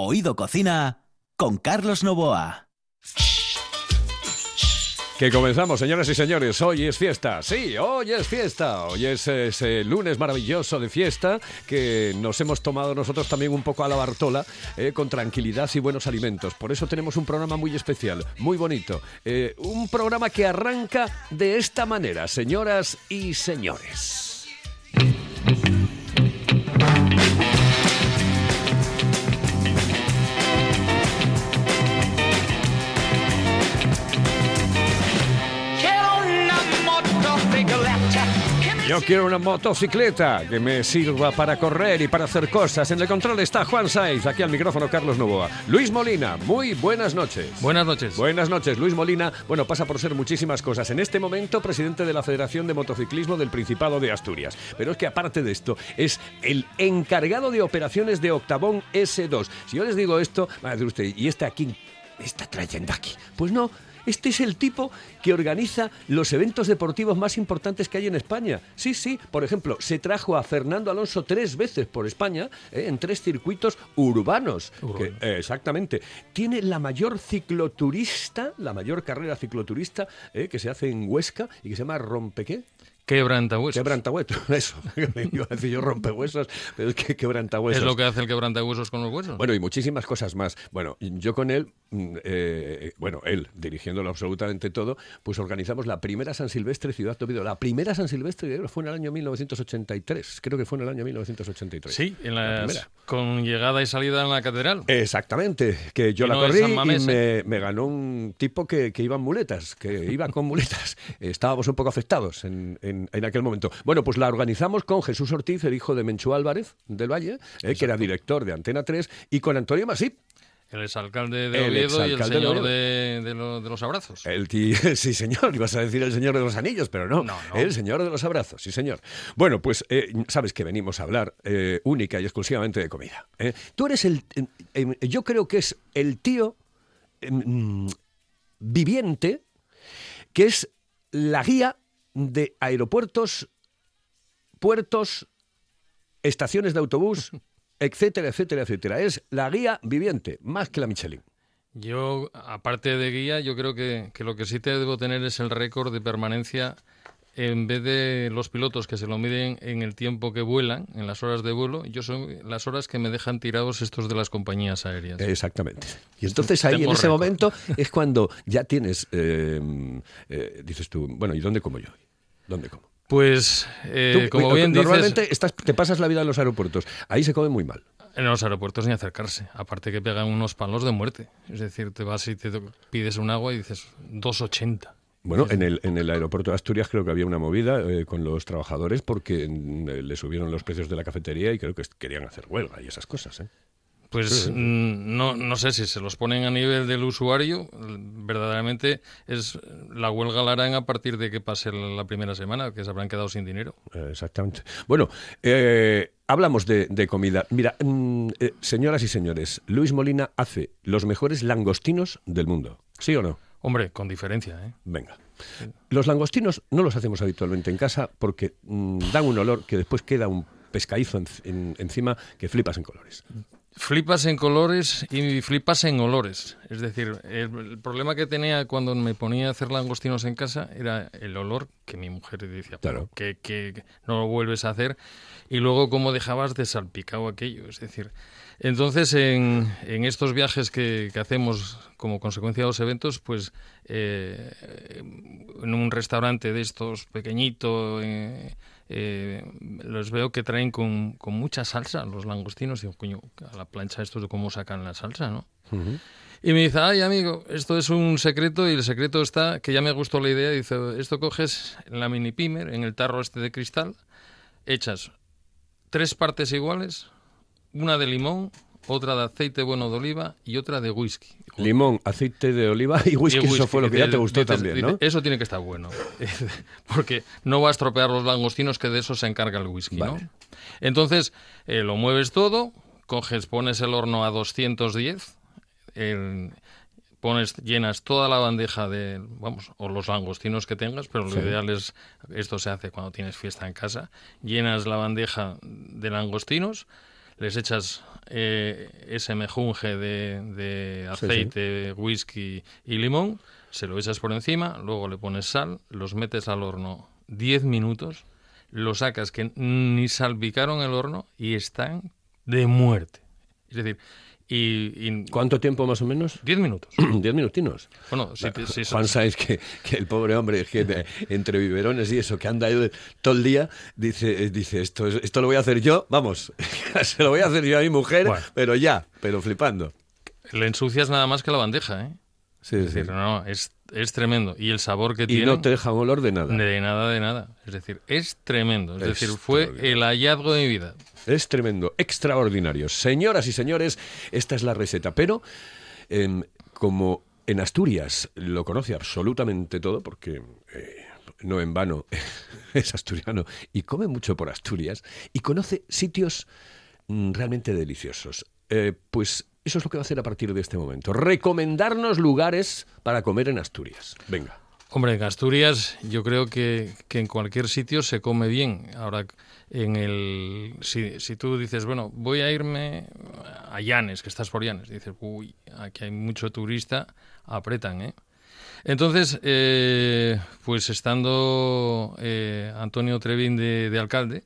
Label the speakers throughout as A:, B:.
A: Oído Cocina con Carlos Novoa.
B: Que comenzamos, señoras y señores. Hoy es fiesta. Sí, hoy es fiesta. Hoy es ese lunes maravilloso de fiesta que nos hemos tomado nosotros también un poco a la Bartola eh, con tranquilidad y buenos alimentos. Por eso tenemos un programa muy especial, muy bonito. Eh, un programa que arranca de esta manera, señoras y señores. Yo quiero una motocicleta que me sirva para correr y para hacer cosas. En el control está Juan Saiz, aquí al micrófono Carlos Novoa. Luis Molina, muy buenas noches.
C: Buenas noches.
B: Buenas noches, Luis Molina. Bueno, pasa por ser muchísimas cosas. En este momento, presidente de la Federación de Motociclismo del Principado de Asturias. Pero es que aparte de esto, es el encargado de operaciones de Octavón S2. Si yo les digo esto, va a decir usted, ¿y este aquí? ¿Me está trayendo aquí? Pues no, este es el tipo que organiza los eventos deportivos más importantes que hay en España. Sí, sí, por ejemplo, se trajo a Fernando Alonso tres veces por España eh, en tres circuitos urbanos. Que, eh, exactamente. Tiene la mayor cicloturista, la mayor carrera cicloturista eh, que se hace en Huesca y que se llama Rompequé.
C: Quebrantahuesos.
B: Quebrantahuesos, eso. Me iba a decir yo rompehuesos, pero es que quebrantahuesos.
C: Es lo que hace el quebrantahuesos con los huesos.
B: Bueno, y muchísimas cosas más. Bueno, yo con él, eh, bueno, él dirigiéndolo absolutamente todo, pues organizamos la primera San Silvestre Ciudad de Oviedo. La primera San Silvestre fue en el año 1983. Creo que fue en el año 1983.
C: Sí, en la con llegada y salida en la catedral.
B: Exactamente, que yo
C: Y
B: la
C: no
B: corrí y
C: Mamés,
B: me, me ganó un tipo que, que iba en muletas, que iba con muletas. Estábamos un poco afectados en, en- en aquel momento. Bueno, pues la organizamos con Jesús Ortiz, el hijo de Menchú Álvarez del Valle, eh, que era director de Antena 3, y con Antonio Masip,
C: El exalcalde de Oviedo y el señor de, de lo- de los abrazos.
B: El sí, señor, ibas a decir el señor de los anillos, pero no,
C: No, no.
B: el señor de los abrazos, sí, señor. Bueno, pues eh, sabes que venimos a hablar eh, única y exclusivamente de comida. ¿eh? Tú eres el, yo creo que es el tío mm, viviente que es la guía de aeropuertos, puertos, estaciones de autobús, etcétera, etcétera, etcétera. Es la guía viviente, más que la Michelin.
C: Yo, aparte de guía, yo creo que, que lo que sí te debo tener es el récord de permanencia en vez de los pilotos que se lo miden en el tiempo que vuelan, en las horas de vuelo, yo son las horas que me dejan tirados estos de las compañías aéreas.
B: Exactamente. Y entonces ahí, en ese
C: récord.
B: momento, es cuando ya tienes, eh, eh, dices tú, bueno, ¿y dónde como yo? ¿Dónde como?
C: Pues, eh,
B: Tú,
C: como bien
B: normalmente
C: dices,
B: estás, te pasas la vida en los aeropuertos. Ahí se come muy mal.
C: en los aeropuertos ni acercarse. Aparte que pegan unos palos de muerte. Es decir, te vas y te pides un agua y dices 2,80.
B: Bueno, en el, en el aeropuerto de Asturias creo que había una movida eh, con los trabajadores porque mm, eh, le subieron los precios de la cafetería y creo que querían hacer huelga y esas cosas. ¿eh?
C: Pues mm, no, no sé si se los ponen a nivel del usuario, verdaderamente es la huelga la harán a partir de que pase la primera semana, que se habrán quedado sin dinero.
B: Eh, Exactamente. Bueno, eh, hablamos de, de comida. Mira, mm, eh, señoras y señores, Luis Molina hace los mejores langostinos del mundo. ¿Sí o no?
C: Hombre, con diferencia, ¿eh?
B: Venga. Los langostinos no los hacemos habitualmente en casa porque mm, dan un olor que después queda un pescadizo en- en- encima que flipas en colores.
C: Flipas en colores y flipas en olores. Es decir, el, el problema que tenía cuando me ponía a hacer langostinos en casa era el olor que mi mujer decía,
B: Claro.
C: "Pero que, que- que no lo vuelves a hacer. Y luego cómo dejabas de salpicado aquello. Es decir, entonces en, en estos viajes que, que hacemos como consecuencia de los eventos, pues eh, en un restaurante de estos pequeñito, eh, eh, los veo que traen con, con mucha salsa los langostinos. Digo, coño, a la plancha esto de cómo sacan la salsa, ¿no? Y me dice, ay amigo, esto es un secreto y el secreto está, que ya me gustó la idea, dice, esto coges en la mini pimer, en el tarro este de cristal, echas tres partes iguales, una de limón, otra de aceite bueno de oliva y otra de whisky.
B: Limón, aceite de oliva y whisky,
C: y
B: eso fue lo que ya te gustó
C: dices-
B: también, ¿no?
C: Eso tiene que estar bueno. Porque no va a estropear los langostinos, que de eso se encarga el whisky, ¿no? Entonces, eh, lo mueves todo, coges, pones el horno a 210, el- pones, llenas toda la bandeja de, vamos, o los langostinos que tengas, pero lo
B: Sí.
C: ideal es, esto se hace cuando tienes fiesta en casa, llenas la bandeja de langostinos, les echas eh, ese mejunje de, de aceite, whisky y limón, se lo echas por encima, luego le pones sal, los metes al horno 10 minutos, lo sacas que ni salpicaron el horno y están de muerte. Es decir, y,
B: ¿Cuánto tiempo más o menos?
C: Diez minutos.
B: Diez minutinos.
C: Bueno, si,
B: Juan sabes que, que, el pobre hombre, que entre biberones y eso, que anda todo el día, dice, dice esto, esto lo voy a hacer yo, vamos, se lo voy a hacer yo a mi mujer, pero ya, pero flipando.
C: Le ensucias nada más que la bandeja, ¿eh?
B: Sí,
C: es decir, no, es, es, tremendo. Y el sabor que tiene.
B: Y no te deja un olor de nada.
C: De nada, de nada. Es decir, es tremendo. Es, decir, fue el hallazgo de mi vida.
B: Es tremendo, extraordinario. Señoras y señores, esta es la receta. Pero, em, como en Asturias lo conoce absolutamente todo, porque eh, no en vano es asturiano y come mucho por Asturias, y conoce sitios mm, realmente deliciosos. Eh, pues eso es lo que va a hacer a partir de este momento. Recomendarnos lugares para comer en Asturias. Venga.
C: Hombre, en Asturias yo creo que, en cualquier sitio se come bien. Ahora, en el si, si, tú dices, bueno, voy a irme a Llanes, que estás por Llanes, dices, uy, aquí hay mucho turista, apretan, ¿eh? Entonces, eh, pues estando eh, Antonio Trevín de, alcalde,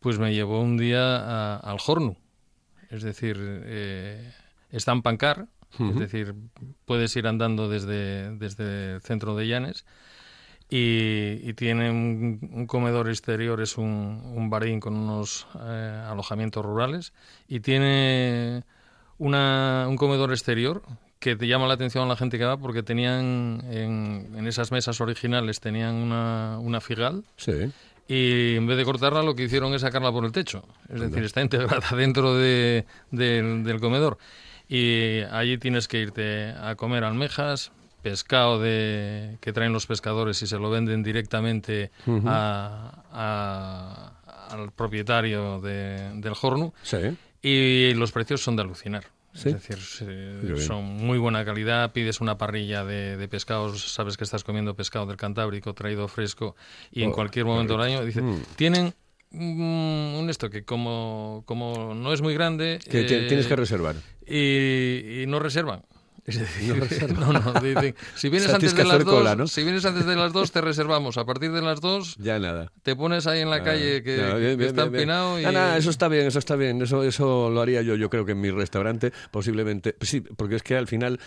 C: pues me llevó un día al Hornu. Es decir, eh, está en Pancar, es decir, puedes ir andando desde, desde el centro de Llanes y, tiene un, comedor exterior, es un, un barín con unos eh, alojamientos rurales y tiene una, un comedor exterior que te llama la atención a la gente que va porque tenían en, en esas mesas originales tenían una, una figal
B: sí
C: y en vez de cortarla lo que hicieron es sacarla por el techo. Es decir, está integrada dentro de, del comedor. Y allí tienes que irte a comer almejas, pescado de, que traen los pescadores y se lo venden directamente a, al propietario del horno. Y los precios son de alucinar. Es decir, son muy buena calidad. Pides una parrilla de, pescados, sabes que estás comiendo pescado del Cantábrico traído fresco y en oh, cualquier momento del año. Dice, mm. tienen un esto que como, como no es muy grande...
B: Que tienes que reservar.
C: y no reservan. no, no, si vienes antes de las dos, si vienes antes de las dos te reservamos. A partir de las dos,
B: ya nada.
C: Te pones ahí en la ah, calle que, está empinado y
B: eso está bien, eso está bien. Eso eso lo haría yo, yo creo que en mi restaurante posiblemente, pues sí, porque es que al final,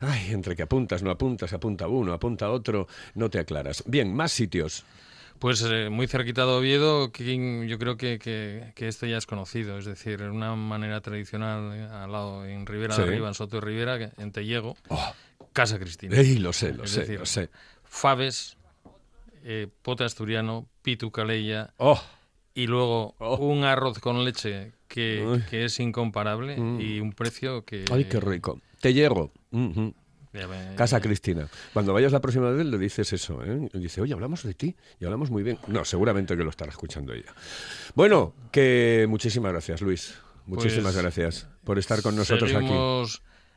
B: ay, entre que apuntas, no apuntas, apunta uno, apunta otro, no te aclaras. Bien, más sitios.
C: Pues eh, muy cerquita de Oviedo, que yo creo que, que, esto ya es conocido, es decir, una manera tradicional eh, al lado, en Ribera de Arriba, en Soto de Rivera, en Tellego, oh. Casa Cristina.
B: Ey, lo sé, lo sé, lo sé.
C: Faves, eh, pote asturiano, pitu caleya,
B: oh.
C: y luego oh. un arroz con leche que, que es incomparable mm. y un precio que...
B: ¡Ay, qué rico! Tellego. Casa Cristina. Cuando vayas la próxima vez le dices eso, ¿eh? Dice, oye, hablamos de ti y hablamos muy bien. No, seguramente que lo estará escuchando ella. Bueno, que muchísimas gracias, Luis. Muchísimas pues gracias por estar con nosotros aquí.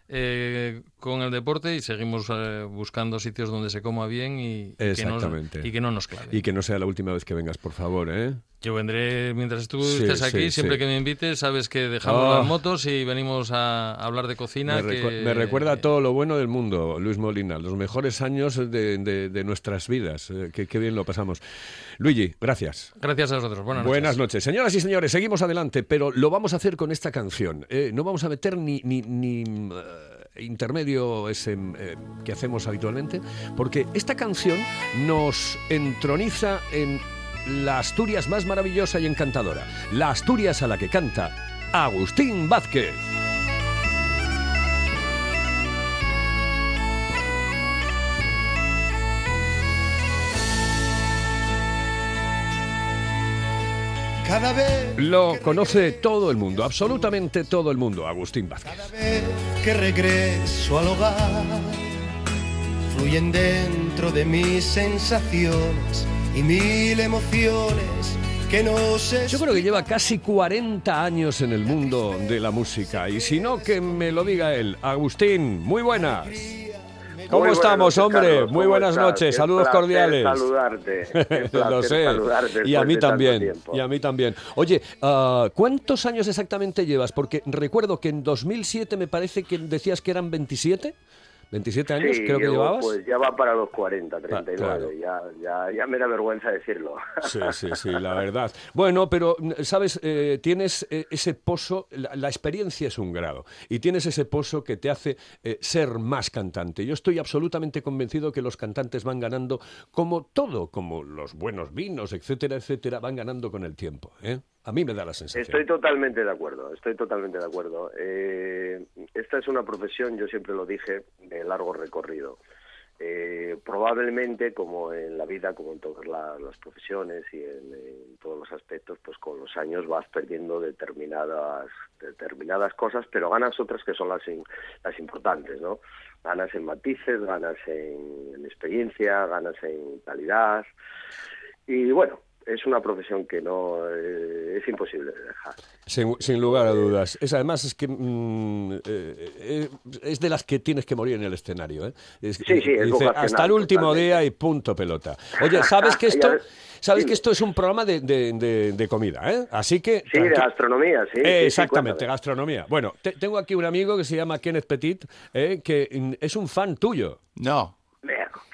C: Eh, con el deporte y seguimos eh, buscando sitios donde se coma bien y, Que no, y que no nos clave.
B: Y que no sea la última vez que vengas, por favor, ¿eh?
C: Yo vendré mientras tú estés aquí, siempre que me invites, sabes que dejamos las oh. motos y venimos a hablar de cocina.
B: Me, recuerda todo lo bueno del mundo, Luis Molina, los mejores años de, nuestras vidas. Eh, qué, bien lo pasamos. Luigi, gracias.
C: Gracias a vosotros. Buenas
B: noches. Buenas noches. Señoras y señores, seguimos adelante, pero lo vamos a hacer con esta canción. Eh, no vamos a meter ni... ni, ni eh, intermedio ese que hacemos habitualmente, porque esta canción nos entroniza en la Asturias más maravillosa y encantadora, la Asturias a la que canta Agustín Vázquez. Cada vez Lo conoce todo el mundo, absolutamente todo el mundo, Agustín Vázquez.
D: Cada vez que regreso al hogar, fluyen dentro de mis sensaciones y mil emociones que no sé.
B: Yo creo que lleva casi 40 años en el mundo de la música y si no que me lo diga él. Agustín, muy buenas. ¿Cómo
E: Muy
B: estamos,
E: noches,
B: hombre?
E: Carlos,
B: Muy
E: ¿cómo
B: buenas
E: estás?
B: noches,
E: Qué
B: saludos cordiales.
E: saludarte. Qué
B: Lo
E: placer
B: sé.
E: saludarte
B: Y a mí también. Y a mí también. Oye, ah, ¿cuántos años exactamente llevas? Porque recuerdo que en 2007 me parece que decías que eran 27. 27 años
E: Sí,
B: creo que
E: yo,
B: llevabas.
E: Pues ya va para los 40, 39.
B: claro.
E: ya, ya, ya me da vergüenza decirlo.
B: Sí, sí, sí, la verdad. Bueno, pero, ¿sabes? Eh, tienes eh, ese pozo, la, la experiencia es un grado, y tienes ese pozo que te hace eh, ser más cantante. Yo estoy absolutamente convencido que los cantantes van ganando como todo, como los buenos vinos, etcétera, etcétera, van ganando con el tiempo. ¿eh? A mí me da la sensación.
E: Estoy totalmente de acuerdo, estoy totalmente de acuerdo. Eh, esta es una profesión, yo siempre lo dije, de largo recorrido. Eh, probablemente, como en la vida, como en todas la- las profesiones y en, todos los aspectos, pues con los años vas perdiendo determinadas determinadas cosas, pero ganas otras que son las las importantes, ¿no? Ganas en matices, ganas en experiencia, ganas en calidad y bueno, es una profesión que no eh, es imposible de dejar.
B: Sin, sin lugar a dudas. Es además es que mm, eh, eh, es de las que tienes que morir en el escenario. ¿eh? Es-
E: Sí, sí, es
B: dice, hasta el último
E: totalmente.
B: día y punto pelota. Oye, sabes que esto, sabes que esto es un programa de, de- de- de comida, ¿eh? Así que
E: Sí, de gastronomía, sí.
B: Exactamente, gastronomía. Bueno, te- tengo aquí un amigo que se llama Kenneth Petit, eh, que mm, es un fan tuyo.
F: No,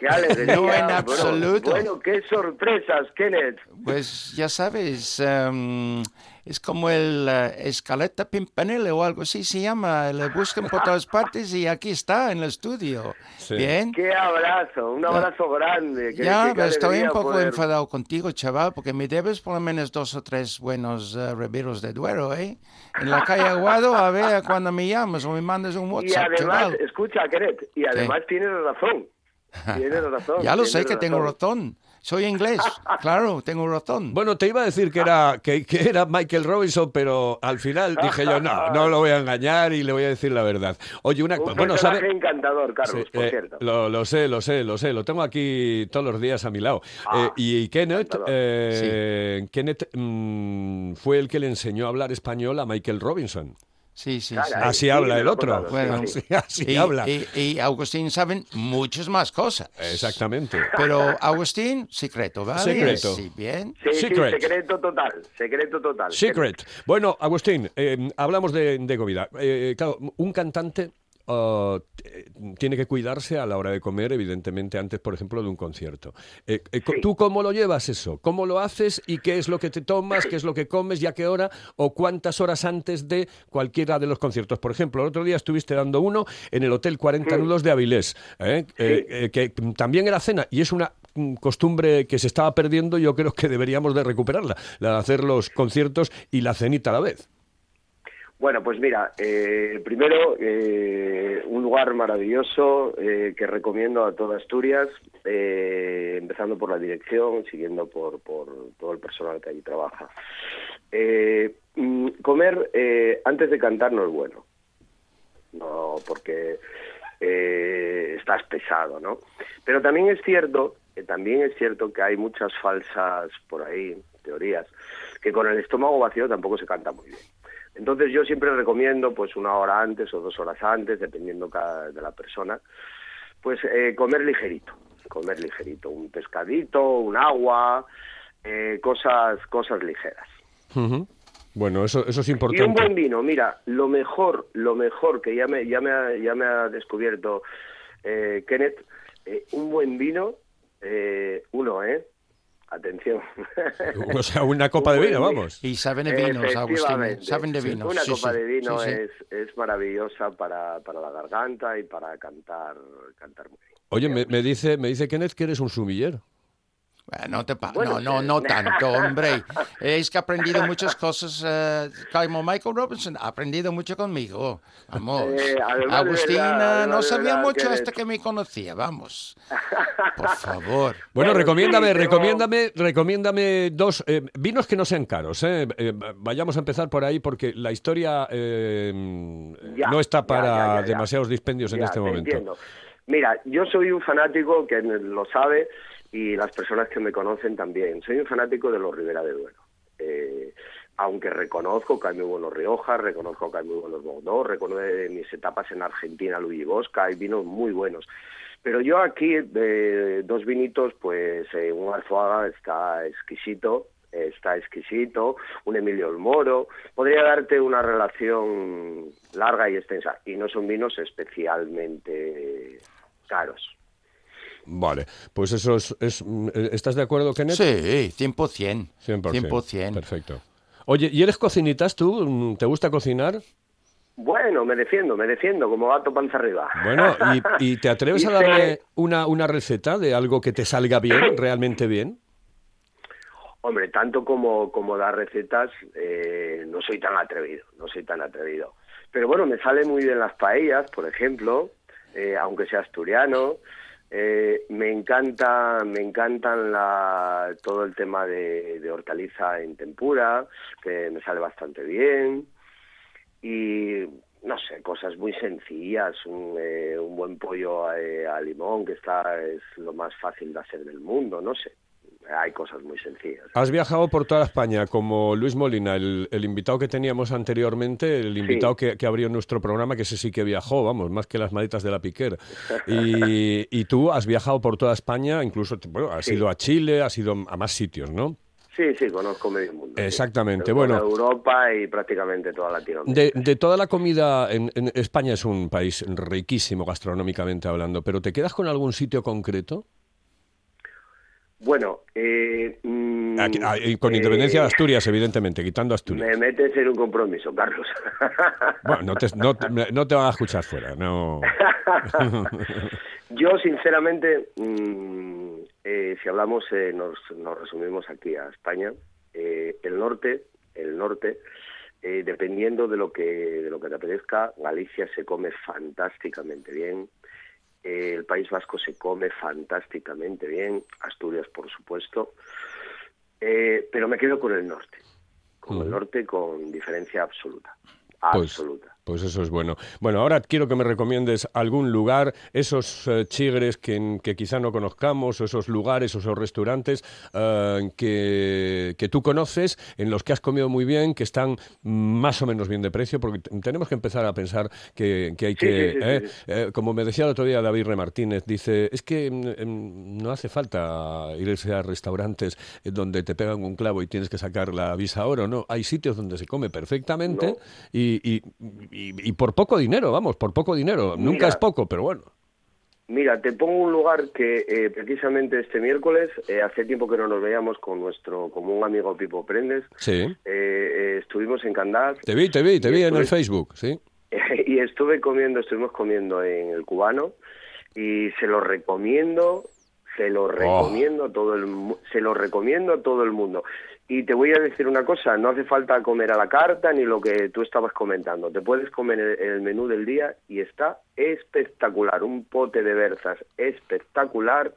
E: Qué.
F: No, en absoluto.
E: Bueno, qué sorpresas, Kenneth.
F: pues ya sabes, em, es como el eh, Escaleta Pimpinela o algo así se llama. Le buscan por todas partes y aquí está en el estudio.
B: Sí.
F: Bien.
E: Qué abrazo, un abrazo grande. Kenneth,
F: Ya,
E: qué
F: pero estoy un poco
E: poder-
F: enfadado contigo, chaval, porque me debes por lo menos dos o tres buenos eh, reviros de Duero, ¿eh? En la calle Aguado, a ver cuando me llamas o me mandas un
E: Y
F: WhatsApp,
E: además,
F: chaval.
E: escucha, Kenneth, y además tienes razón. Tienes razón.
F: Ya lo sé que tengo razón. Soy inglés, claro, tengo razón.
B: Bueno, te iba a decir que era, que, que era Michael Robinson, pero al final dije yo, no, no lo voy a engañar y le voy a decir la verdad. Oye, una
E: Un
B: bueno,
E: encantador, Carlos,
B: Sí,
E: por
B: eh,
E: cierto.
B: lo, lo sé, lo sé, lo sé. Lo tengo aquí todos los días a mi lado.
E: Ah,
B: Eh, y Kenneth, eh, Kenneth mm, fue el que le enseñó a hablar español a Michael Robinson.
F: Sí, sí.
B: Así
E: sí,
B: habla el otro.
E: contado,
F: Bueno,
E: sí,
B: Sí, así
F: y,
B: habla.
F: y- y Agustín saben muchas más cosas.
B: Exactamente.
F: Pero Agustín, secreto, ¿vale?
B: Secreto.
F: Sí, bien.
E: Sí, sí,
B: Secret.
E: secreto total, secreto total.
B: Secret. Bueno, Agustín, eh, hablamos de, de comida. Eh, claro, un cantante ah, t- tiene que cuidarse a la hora de comer, evidentemente, antes, por ejemplo, de un concierto. Eh, eh,
E: Sí.
B: ¿Tú cómo lo llevas eso? ¿Cómo lo haces y qué es lo que te tomas, qué es lo que comes y a qué hora o cuántas horas antes de cualquiera de los conciertos? Por ejemplo, el otro día estuviste dando uno en el Hotel 40 Nudos de Avilés, ¿eh? Eh, eh, que también era cena y es una mm, costumbre que se estaba perdiendo yo creo que deberíamos de recuperarla, la de hacer los conciertos y la cenita a la vez.
E: Bueno, pues mira, eh, primero, eh, un lugar maravilloso eh, que recomiendo a toda Asturias, eh, empezando por la dirección, siguiendo por, por todo el personal que allí trabaja. Eh, mm, comer antes de cantar no es bueno, no porque estás pesado, ¿no? Pero también es cierto, también es cierto que hay muchas falsas por ahí teorías que con el estómago vacío tampoco se canta muy bien. Entonces yo siempre recomiendo pues una hora antes o dos horas antes, dependiendo cada, de la persona, pues eh, comer ligerito, comer ligerito, un pescadito, un agua, eh, cosas cosas ligeras.
B: Bueno, eso, eso es
E: Y un buen
B: importante.
E: vino, mira, lo mejor, lo mejor que ya me ya me ha, ya me ha descubierto eh, Kenneth, eh, un buen vino, eh, uno, ¿eh? Atención.
B: O sea, una copa de vino, vamos.
F: Y saben de vinos, Agustín.
E: Efectivamente.
F: Saben de vinos.
E: Una
F: sí,
E: copa
F: sí,
E: de vino
F: sí, sí.
E: Es, es maravillosa para, para la garganta y para cantar cantar muy bien.
B: Oye, me, me dice, me dice Kenneth que eres un sumiller.
F: Bueno, no, te pa-
E: Bueno,
F: no, no, no tanto, hombre. Es que he aprendido muchas cosas. eh, como Michael Robinson, ha aprendido mucho conmigo. Vamos.
E: Eh, verdad,
F: eh,
E: además
F: no sabía
E: verdad
F: mucho
E: que
F: hasta que me conocía. Vamos. Por favor.
B: Bueno,
E: Bueno,
B: recomiéndame,
E: sí, pero-
B: recomiéndame, recomiéndame dos eh, vinos que no sean caros. eh. Eh, vayamos a empezar por ahí porque la historia eh,
E: Ya,
B: no está para
E: ya, ya, ya.
B: demasiados dispendios en este
E: te
B: momento.
E: entiendo. Mira, yo soy un fanático que lo sabe y las personas que me conocen también. Soy un fanático de los Ribera de Duero. Eh, aunque reconozco que hay muy buenos Rioja, reconozco que hay muy buenos Bordeaux, reconozco de mis etapas en Argentina, Luis Bosca, hay vinos muy buenos. Pero yo aquí, eh, dos vinitos, pues eh, un Arzuaga está exquisito, está exquisito, un Emilio el Moro, podría darte una relación larga y extensa, y no son vinos especialmente caros.
B: Vale, pues eso es, es- ¿Estás de acuerdo, Kenneth?
F: Sí, 100%.
B: 100%.
F: 100%.
B: Perfecto. Oye, ¿y eres cocinitas tú? ¿Te gusta cocinar?
E: Bueno, me defiendo, me defiendo, como gato panza arriba.
B: Bueno, ¿y, y te atreves a darme una, una receta de algo que te salga bien, realmente bien?
E: Hombre, tanto como, como dar recetas, eh, no soy tan atrevido, no soy tan atrevido. Pero bueno, me sale muy bien las paellas, por ejemplo, eh, aunque sea asturiano. Eh, me encanta, me encantan la, todo el tema de, de hortaliza en tempura, que me sale bastante bien. Y no sé, cosas muy sencillas, un, eh, un buen pollo eh, a limón, que está es lo más fácil de hacer del mundo, no sé. Hay cosas muy sencillas.
B: Has viajado por toda España, como Luis Molina, el, el invitado que teníamos anteriormente, el invitado que, que abrió nuestro programa, que ese sí que viajó, vamos, más que las maletas de la Piquer. Y, y tú has viajado por toda España, incluso, bueno, has
E: Sí.
B: ido a Chile, has ido a más sitios, ¿no?
E: Sí, sí, conozco medio mundo.
B: Exactamente, bueno.
E: Europa y prácticamente toda Latinoamérica.
B: De, de toda la comida, en, en España es un país riquísimo gastronómicamente hablando, pero ¿te quedas con algún sitio concreto?
E: Bueno, eh, mm,
B: Aquí- ah, con independencia de
E: eh,
B: Asturias, evidentemente, quitando Asturias.
E: Me metes en un compromiso, Carlos.
B: Bueno, no te, no, te- no te van a escuchar fuera, no.
E: Yo, sinceramente, mm, eh, si hablamos, eh, nos, nos resumimos aquí a España. Eh, el norte, el norte, eh, dependiendo de lo que de lo que te apetezca, Galicia se come fantásticamente bien. Eh, el País Vasco se come fantásticamente bien. Asturias, por supuesto. Eh, pero me quedo con el norte. Con el norte con diferencia absoluta.
B: Pues,
E: Absoluta.
B: Pues eso es bueno. Bueno, ahora quiero que me recomiendes algún lugar, esos eh, chigres que, que quizá no conozcamos, o esos lugares, o esos restaurantes eh, que, que tú conoces, en los que has comido muy bien, que están más o menos bien de precio, porque tenemos que empezar a pensar que, que hay que,
E: sí, sí,
B: eh,
E: sí,
B: eh, como me decía el otro día David Re Martínez, dice, es que mm, em, no hace falta irse a restaurantes donde te pegan un clavo y tienes que sacar la visa oro, no, hay sitios donde se come perfectamente
E: No.
B: y, y- y- y por poco dinero, vamos, por poco dinero, nunca es poco, pero bueno.
E: Mira, te pongo un lugar que eh, precisamente este miércoles, eh, hace tiempo que no nos veíamos con nuestro común amigo Pipo Prendes,
B: Sí,
E: eh, eh, estuvimos en Candás.
B: Te vi, te vi, te vi en el Facebook, sí.
E: y estuve comiendo, estuvimos comiendo en el cubano. Y se lo recomiendo, se lo recomiendo a todo el se lo recomiendo a todo el mundo. Y te voy a decir una cosa, no hace falta comer a la carta ni lo que tú estabas comentando. Te puedes comer el, el menú del día y está espectacular. Un pote de berzas espectacular,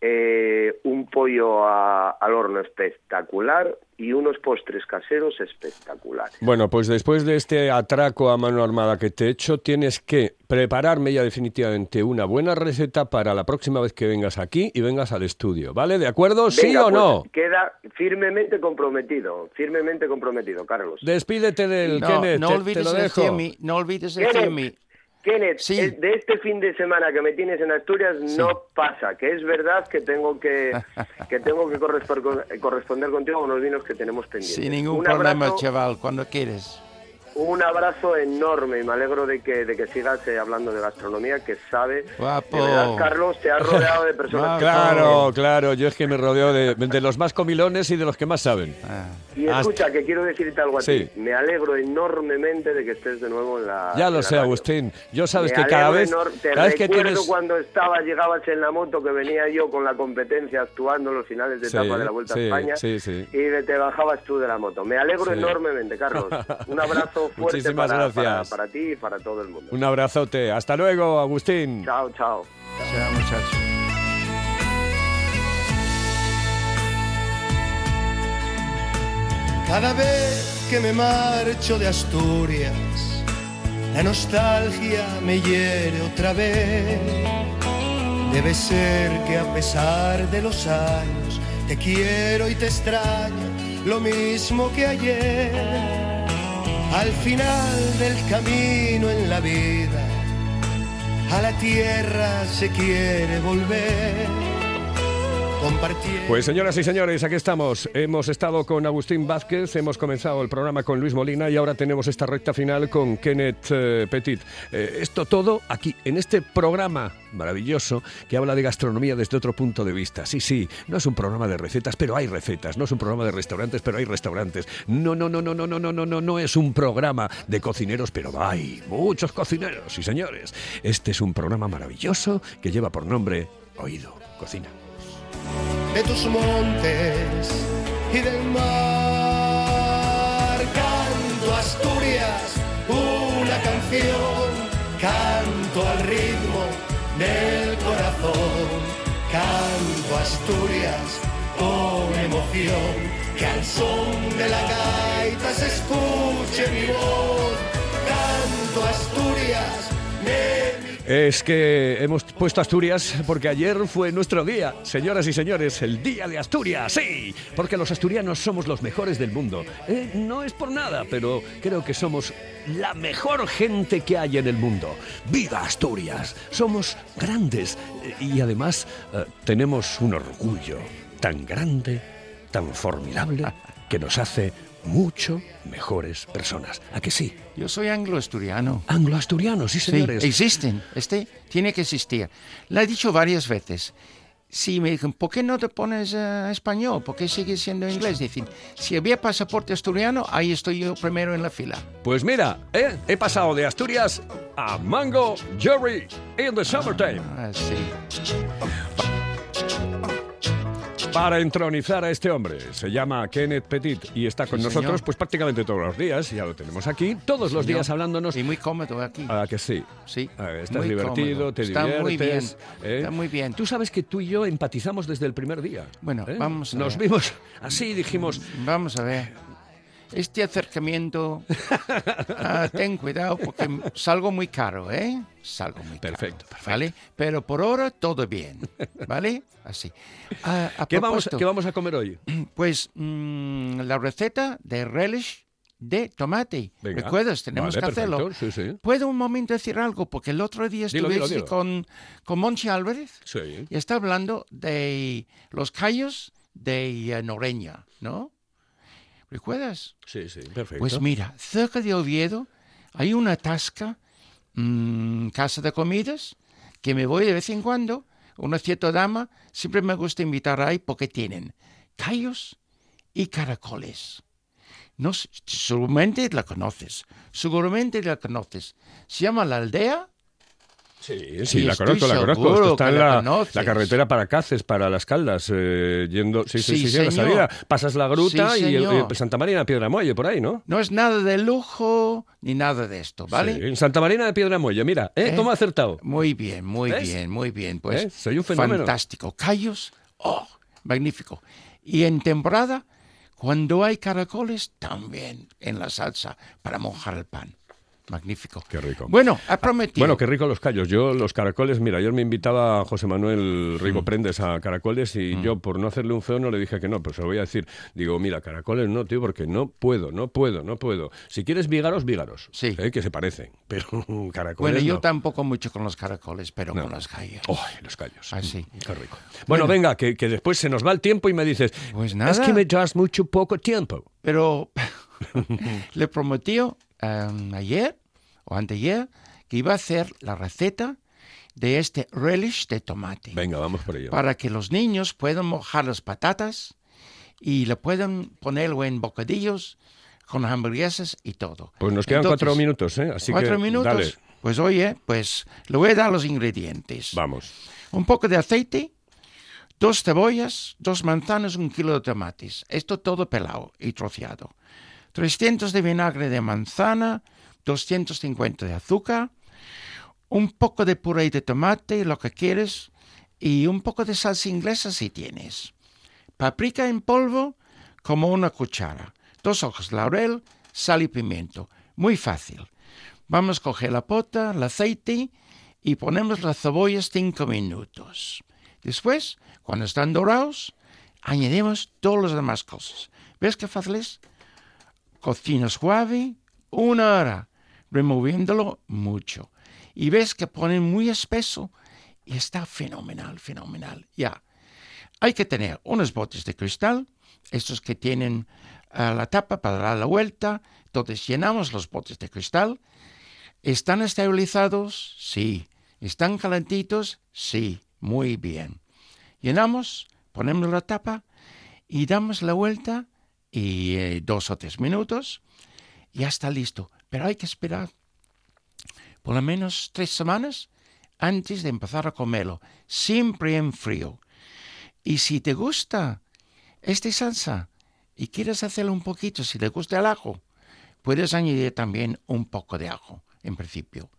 E: eh, un pollo a- al horno espectacular y unos postres caseros espectaculares.
B: Bueno, pues después de este atraco a mano armada que te he hecho, tienes que prepararme ya definitivamente una buena receta para la próxima vez que vengas aquí y vengas al estudio, ¿vale? ¿De acuerdo? ¿Sí
E: Venga,
B: o
E: pues,
B: no?
E: Queda firmemente comprometido, firmemente comprometido, Carlos.
B: Despídete del
F: No,
B: Kenneth,
F: no
B: te- te,
F: olvides
B: lo
F: el
B: dejo.
F: Ciemi, no olvides el
E: Kenneth,
F: Ciemi.
E: Kenneth,
F: Sí.
E: de este fin de semana que me tienes en Asturias no pasa, que es verdad que tengo que, que tengo que correspor- corresponder contigo a unos vinos que tenemos pendientes.
F: Sin ningún
E: un
F: problema,
E: abrazo,
F: chaval, cuando quieres.
E: Un abrazo enorme y me alegro de que, de que sigas eh, hablando de gastronomía, que sabe.
F: Guapo.
E: De verdad, Carlos, te has rodeado de personas que
B: Claro, claro, yo es que me rodeo de, de los más comilones y de los que más saben.
F: Ah.
E: Y
B: Hasta-
E: escucha, que quiero decirte algo a
B: Sí.
E: ti. Me alegro enormemente de que estés de nuevo en la.
B: Ya lo
E: la
B: sé,
E: radio.
B: Agustín. Yo sabes
E: Me
B: que cada vez,
E: Te
B: cada vez que
E: recuerdo
B: tienes...
E: cuando estaba, llegabas en la moto que venía yo con la competencia actuando en los finales de
B: Sí,
E: etapa de la Vuelta
B: sí,
E: a España.
B: sí, sí.
E: Y te bajabas tú de la moto. Me alegro
B: Sí.
E: enormemente, Carlos. Un abrazo fuerte
B: Muchísimas
E: para,
B: gracias.
E: para, para ti y para todo el mundo.
B: Un abrazote. Hasta luego, Agustín.
E: Chao, chao.
F: Chao, muchacho.
D: Cada vez que me marcho de Asturias, la nostalgia me hiere otra vez. Debe ser que a pesar de los años, te quiero y te extraño lo mismo que ayer. Al final del camino en la vida, a la tierra se quiere volver.
B: Pues señoras y señores, aquí estamos. Hemos estado con Agustín Vázquez, hemos comenzado el programa con Luis Molina y ahora tenemos esta recta final con Kenneth eh, Petit. Eh, esto todo aquí, en este programa maravilloso que habla de gastronomía desde otro punto de vista. Sí, sí, no es un programa de recetas, pero hay recetas. No es un programa de restaurantes, pero hay restaurantes. No, no, no, no, no, no, no, no, no, no es un programa de cocineros, pero hay muchos cocineros, sí señores. Este es un programa maravilloso que lleva por nombre Oído Cocina.
D: De tus montes y del mar. Canto Asturias, una canción, canto al ritmo del corazón. Canto Asturias con emoción, que al son de la gaita se escuche mi voz.
B: Es que hemos puesto Asturias porque ayer fue nuestro día, señoras y señores, el día de Asturias, sí, porque los asturianos somos los mejores del mundo. Eh, no es por nada, pero creo que somos la mejor gente que hay en el mundo. ¡Viva Asturias! Somos grandes eh, y además eh, tenemos un orgullo tan grande, tan formidable, que nos hace mucho mejores personas. ¿A que sí?
F: Yo soy anglo-asturiano.
B: Anglo-asturianos, sí,
F: Sí,
B: señores.
F: existen. Este tiene que existir. Lo he dicho varias veces. Si me dicen, ¿por qué no te pones eh, español? ¿Por qué sigues siendo inglés? Dicen, si había pasaporte asturiano, ahí estoy yo primero en la fila.
B: Pues mira, ¿eh? he pasado de Asturias a Mango Jerry in the summertime.
F: Ah, sí.
B: Para entronizar a este hombre, se llama Kenneth Petit y está con
F: Sí,
B: nosotros
F: señor.
B: pues prácticamente todos los días, ya lo tenemos aquí, todos los
F: Señor.
B: días hablándonos.
F: Y muy cómodo aquí.
B: ¿A que sí?
F: Sí,
B: A ver, estás
F: muy
B: divertido,
F: cómodo.
B: te
F: Está
B: diviertes.
F: muy bien,
B: ¿eh?
F: está muy bien.
B: Tú sabes que tú y yo empatizamos desde el primer día.
F: Bueno,
B: ¿eh?
F: vamos a
B: Nos
F: ver.
B: vimos así y dijimos,
F: Vamos a ver. Este acercamiento, ah, ten cuidado porque salgo muy caro, ¿eh? Salgo muy
B: Perfecto,
F: caro. ¿Vale? Pero por ahora todo bien, ¿vale? Así. Ah, a
B: ¿qué vamos,
F: propósito,
B: ¿qué vamos a comer hoy?
F: Pues mm, la receta de relish de tomate.
B: Venga.
F: ¿Recuerdas? Tenemos
B: Vale,
F: que hacerlo.
B: perfecto, sí, sí.
F: ¿Puedo un momento decir algo? Porque el otro día
B: Dilo,
F: estuve
B: dilo, dilo.
F: Con, con Monchi Álvarez
B: Sí.
F: y está hablando de los callos de eh, Noreña, ¿no? ¿Recuerdas?
B: Sí, sí, perfecto.
F: Pues mira, cerca de Oviedo hay una tasca, mm, casa de comidas, que me voy de vez en cuando. Una cierta dama siempre me gusta invitar ahí porque tienen callos y caracoles. No, seguramente la conoces, seguramente la conoces. Se llama La Aldea.
B: Sí, sí, la conozco, la conozco. está en
F: la
B: la,
F: conoces.
B: la carretera para Cáceres, para Las Caldas, eh, yendo... Sí, sí, sí, la salida. Pasas la gruta
F: Sí,
B: y el Santa Marina de Piedramuelle, por ahí, ¿no?
F: No es nada de lujo ni nada de esto, ¿vale?
B: En Santa Marina de Piedramuelle, mira, ¿eh?
F: ¿Eh?
B: ¿Cómo ha acertado?
F: Muy bien, muy
B: ¿Ves?
F: bien, muy bien. Pues.
B: Soy un fenómeno.
F: fantástico. Callos, oh, magnífico. Y en temporada, cuando hay caracoles, también en la salsa para mojar el pan. Magnífico.
B: Qué rico.
F: Bueno, ha prometido.
B: Bueno, qué rico los callos. Yo, los caracoles, mira, ayer me invitaba José Manuel
F: Mm.
B: Rigo Prendes a caracoles y yo, por no hacerle un feo, no le dije que no, pero se lo voy a decir. Digo, mira, caracoles no, tío, porque no puedo, no puedo, no puedo. Si quieres vígaros, vígaros.
F: Sí.
B: ¿eh? Que se parecen, pero caracoles
F: Bueno, yo
B: no.
F: tampoco mucho con los caracoles, pero
B: No.
F: con los callos.
B: ¡Ay, los callos!
F: Ah, sí.
B: Qué rico. Bueno, venga, que, que después se nos va el tiempo y me dices,
F: Pues
B: es
F: nada.
B: que me das mucho poco tiempo.
F: Pero le prometió ayer o anteayer que iba a hacer la receta de este relish de tomate.
B: Venga, vamos por ello.
F: para que los niños puedan mojar las patatas y le puedan ponerlo en bocadillos con hamburguesas y todo.
B: Pues nos quedan
F: Entonces,
B: cuatro minutos, ¿eh? Así
F: ¿Cuatro
B: que
F: minutos?
B: dale,
F: Pues oye, pues le voy a dar los ingredientes.
B: vamos.
F: Un poco de aceite, dos cebollas, dos manzanas, un kilo de tomates. Esto todo pelado y troceado. 300 de vinagre de manzana, 250 de azúcar, un poco de puré de tomate, lo que quieres, y un poco de salsa inglesa si tienes. Paprika en polvo, como una cuchara. Dos hojas laurel, sal y pimiento. Muy fácil. Vamos a coger la pota, el aceite y ponemos las cebollas cinco minutos. Después, cuando están dorados, añadimos todas las demás cosas. ¿Ves qué fácil es? Cocina suave, una hora, removiéndolo mucho. y ves que ponen muy espeso y está fenomenal, fenomenal. Ya. Hay que tener unos botes de cristal, estos que tienen ah, la tapa para dar la vuelta. Entonces llenamos los botes de cristal. ¿Están esterilizados? Sí. ¿Están calentitos? Sí. Muy bien. Llenamos, ponemos la tapa y damos la vuelta y eh, dos o tres minutos ya está listo. Pero hay que esperar por lo menos tres semanas antes de empezar a comerlo, siempre en frío. Y si te gusta esta salsa y quieres hacerlo un poquito, si te gusta el ajo, puedes añadir también un poco de ajo, en principio.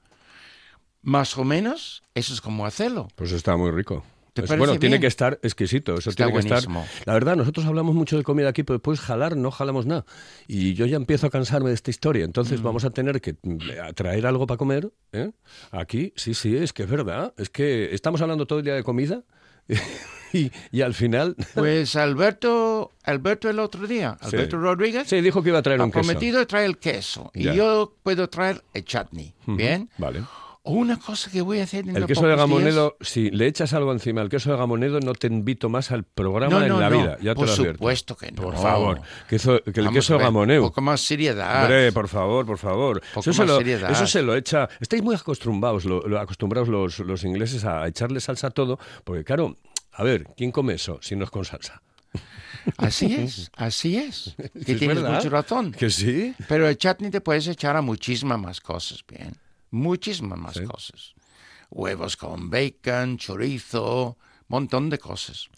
F: Más o menos, eso es como hacerlo.
B: Pues está muy rico.
F: ¿Te
B: Es-
F: parece
B: bueno, tiene que estar exquisito, eso
F: Está
B: tiene que estar. La verdad, nosotros hablamos mucho de comida aquí, pero después jalar no jalamos nada. Y yo ya empiezo a cansarme de esta historia, entonces
F: Mm.
B: vamos a tener que mm, traer algo para comer. ¿eh? Aquí, sí, sí, es que es verdad. Es que estamos hablando todo el día de comida y, y al final.
F: Pues Alberto, Alberto el otro día,
B: Sí.
F: Alberto Rodríguez,
B: Sí, dijo que iba a traer un queso.
F: prometido traer el queso. Y
B: Ya.
F: yo puedo traer el chutney. Bien.
B: Vale.
F: O una cosa que voy a hacer en
B: El queso de
F: pocos días-
B: gamonedo, si le echas algo encima al queso de gamonedo, no te invito más al programa
F: No,
B: en
F: no,
B: la
F: no.
B: vida. Ya te
F: Por
B: lo advierto.
F: supuesto que no.
B: Por favor. Queso- que el
F: Vamos
B: queso de
F: ver,
B: gamoneo.
F: Un poco más seriedad.
B: Hombre, por favor, por favor.
F: Poco
B: Eso se,
F: más
B: lo,
F: seriedad.
B: eso se lo echa. Estáis muy acostumbrados, lo- lo- acostumbrados los, los ingleses a echarle salsa a todo, porque claro, a ver, ¿quién come eso si no es con salsa?
F: Así es, así es. Que
B: Sí,
F: tienes mucha razón.
B: ¿Que sí?
F: Pero el chutney te puedes echar a muchísimas más cosas, bien. Muchísimas más
B: Sí.
F: cosas. Huevos con bacon, chorizo, montón de cosas.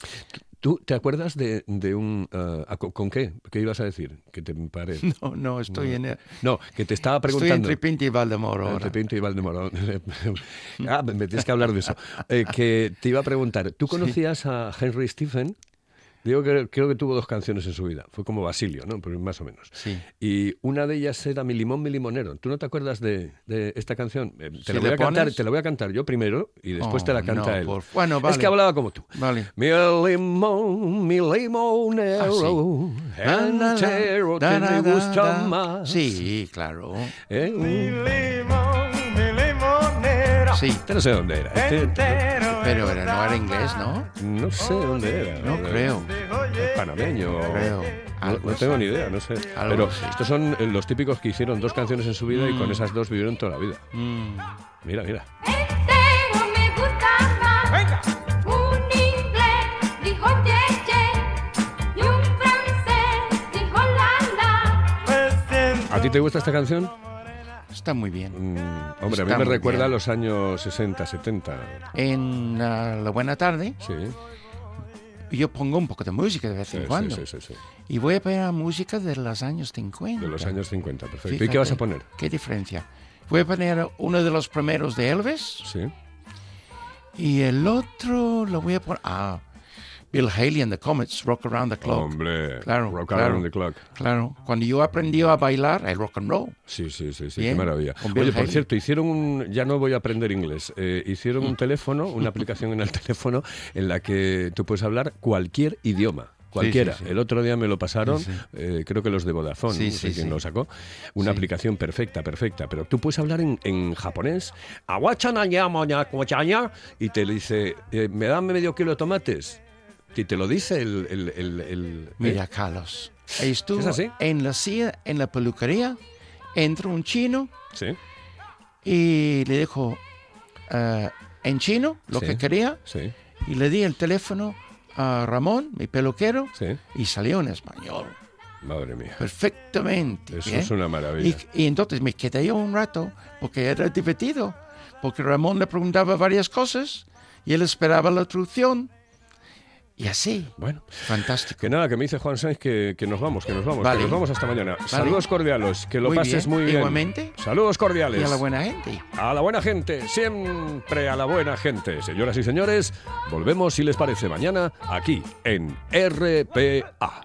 B: ¿Tú te acuerdas de, de un... ah, ¿con, qué? ¿Qué ibas a decir? Que te pare.
F: No, no, estoy en el-
B: No, que te estaba
F: Estoy
B: preguntando.
F: entre Pinto y Valdemoro.
B: Entre Pinto y Valdemoro. ah, me tienes que hablar de eso. Eh, que te iba a preguntar, ¿tú conocías a Henry Stephen? Digo que creo que tuvo dos canciones en su vida. Fue como Basilio, ¿no? Pues más o menos.
F: Sí.
B: Y una de ellas era Mi limón, mi limonero. ¿Tú no te acuerdas de, de esta canción? Eh, te,
F: Si
B: la voy a cantar, te la voy a cantar yo primero y después te la
F: Oh,
B: canta
F: no,
B: él.
F: por- bueno,
B: Es
F: vale.
B: que hablaba como tú.
F: Vale.
B: Mi limón, mi limonero,
F: na, na,
B: entero
F: da,
B: que
F: da,
B: me
F: da,
B: gusta
F: da.
B: más.
F: Sí, claro.
B: ¿Eh?
D: limón, mi limonera.
F: Sí,
B: Este no sé dónde era. Este-
D: Entero
F: pero era, no era inglés, ¿no?
B: no sé dónde era.
F: No creo.
B: Panameño.
F: Creo.
B: No, tengo ni idea, no sé.
F: Algo
B: Pero estos son eh, los típicos que hicieron dos canciones en su vida y con
F: Mm.
B: esas dos vivieron toda la vida.
F: Mm.
B: Mira, mira.
G: Gusta más. Un inglés dijo ye, ye, y un francés dijo la, la.
B: ¿A ti te gusta esta canción?
F: Está muy bien.
B: Mm, hombre, a mí me recuerda a los años 60, 70.
F: En La Buena Tarde,
B: Sí.
F: yo pongo un poco de música de vez
B: Sí,
F: en cuando.
B: sí, sí, sí.
F: Y voy a poner música de los años 50.
B: De los años 50, perfecto. ¿Y qué vas a poner?
F: ¿Qué diferencia? Voy a poner uno de los primeros de Elvis
B: Sí.
F: y el otro lo voy a poner. Ah, Bill Haley and the Comets, Rock Around the Clock.
B: Hombre,
F: Claro,
B: Rock
F: claro.
B: Around the Clock.
F: Claro, cuando yo aprendí a bailar el rock and roll.
B: Sí, sí, sí, sí, qué maravilla. Oye, por
F: Haley.
B: cierto, hicieron un, ya no voy a aprender inglés, eh, hicieron
F: Mm.
B: un teléfono, una aplicación en el teléfono en la que tú puedes hablar cualquier idioma. Cualquiera.
F: sí, sí.
B: El otro día me lo pasaron,
F: Sí, sí.
B: eh, creo que los de Vodafone,
F: Sí,
B: no sé
F: sí,
B: quién
F: sí.
B: lo sacó. Una
F: Sí.
B: aplicación perfecta, perfecta. Pero tú puedes hablar en, en japonés, y te dice, eh, ¿me dan medio kilo de tomates? Y te lo dice el... el, el- el-
F: Mira. Carlos, estuvo
B: ¿Es así?
F: en la silla, en la peluquería, entró un chino
B: Sí,
F: y le dijo eh, en chino lo
B: Sí.
F: que quería
B: sí,
F: y le di el teléfono a Ramón, mi peluquero,
B: sí.
F: y salió en español.
B: Madre mía.
F: Perfectamente.
B: Eso
F: bien.
B: es una maravilla.
F: Y, y entonces me quedé yo un rato porque era divertido, porque Ramón le preguntaba varias cosas y él esperaba la traducción. Y así,
B: Bueno,
F: fantástico.
B: que nada, que me dice Juan Sáenz que, que nos vamos, que nos vamos,
F: Vale.
B: que nos vamos hasta mañana. Saludos cordiales, que lo
F: Muy
B: pases
F: bien,
B: muy bien.
F: igualmente.
B: Saludos cordiales.
F: Y a la buena gente.
B: A la buena gente, siempre a la buena gente. Señoras y señores, volvemos, si les parece, mañana aquí en RPA.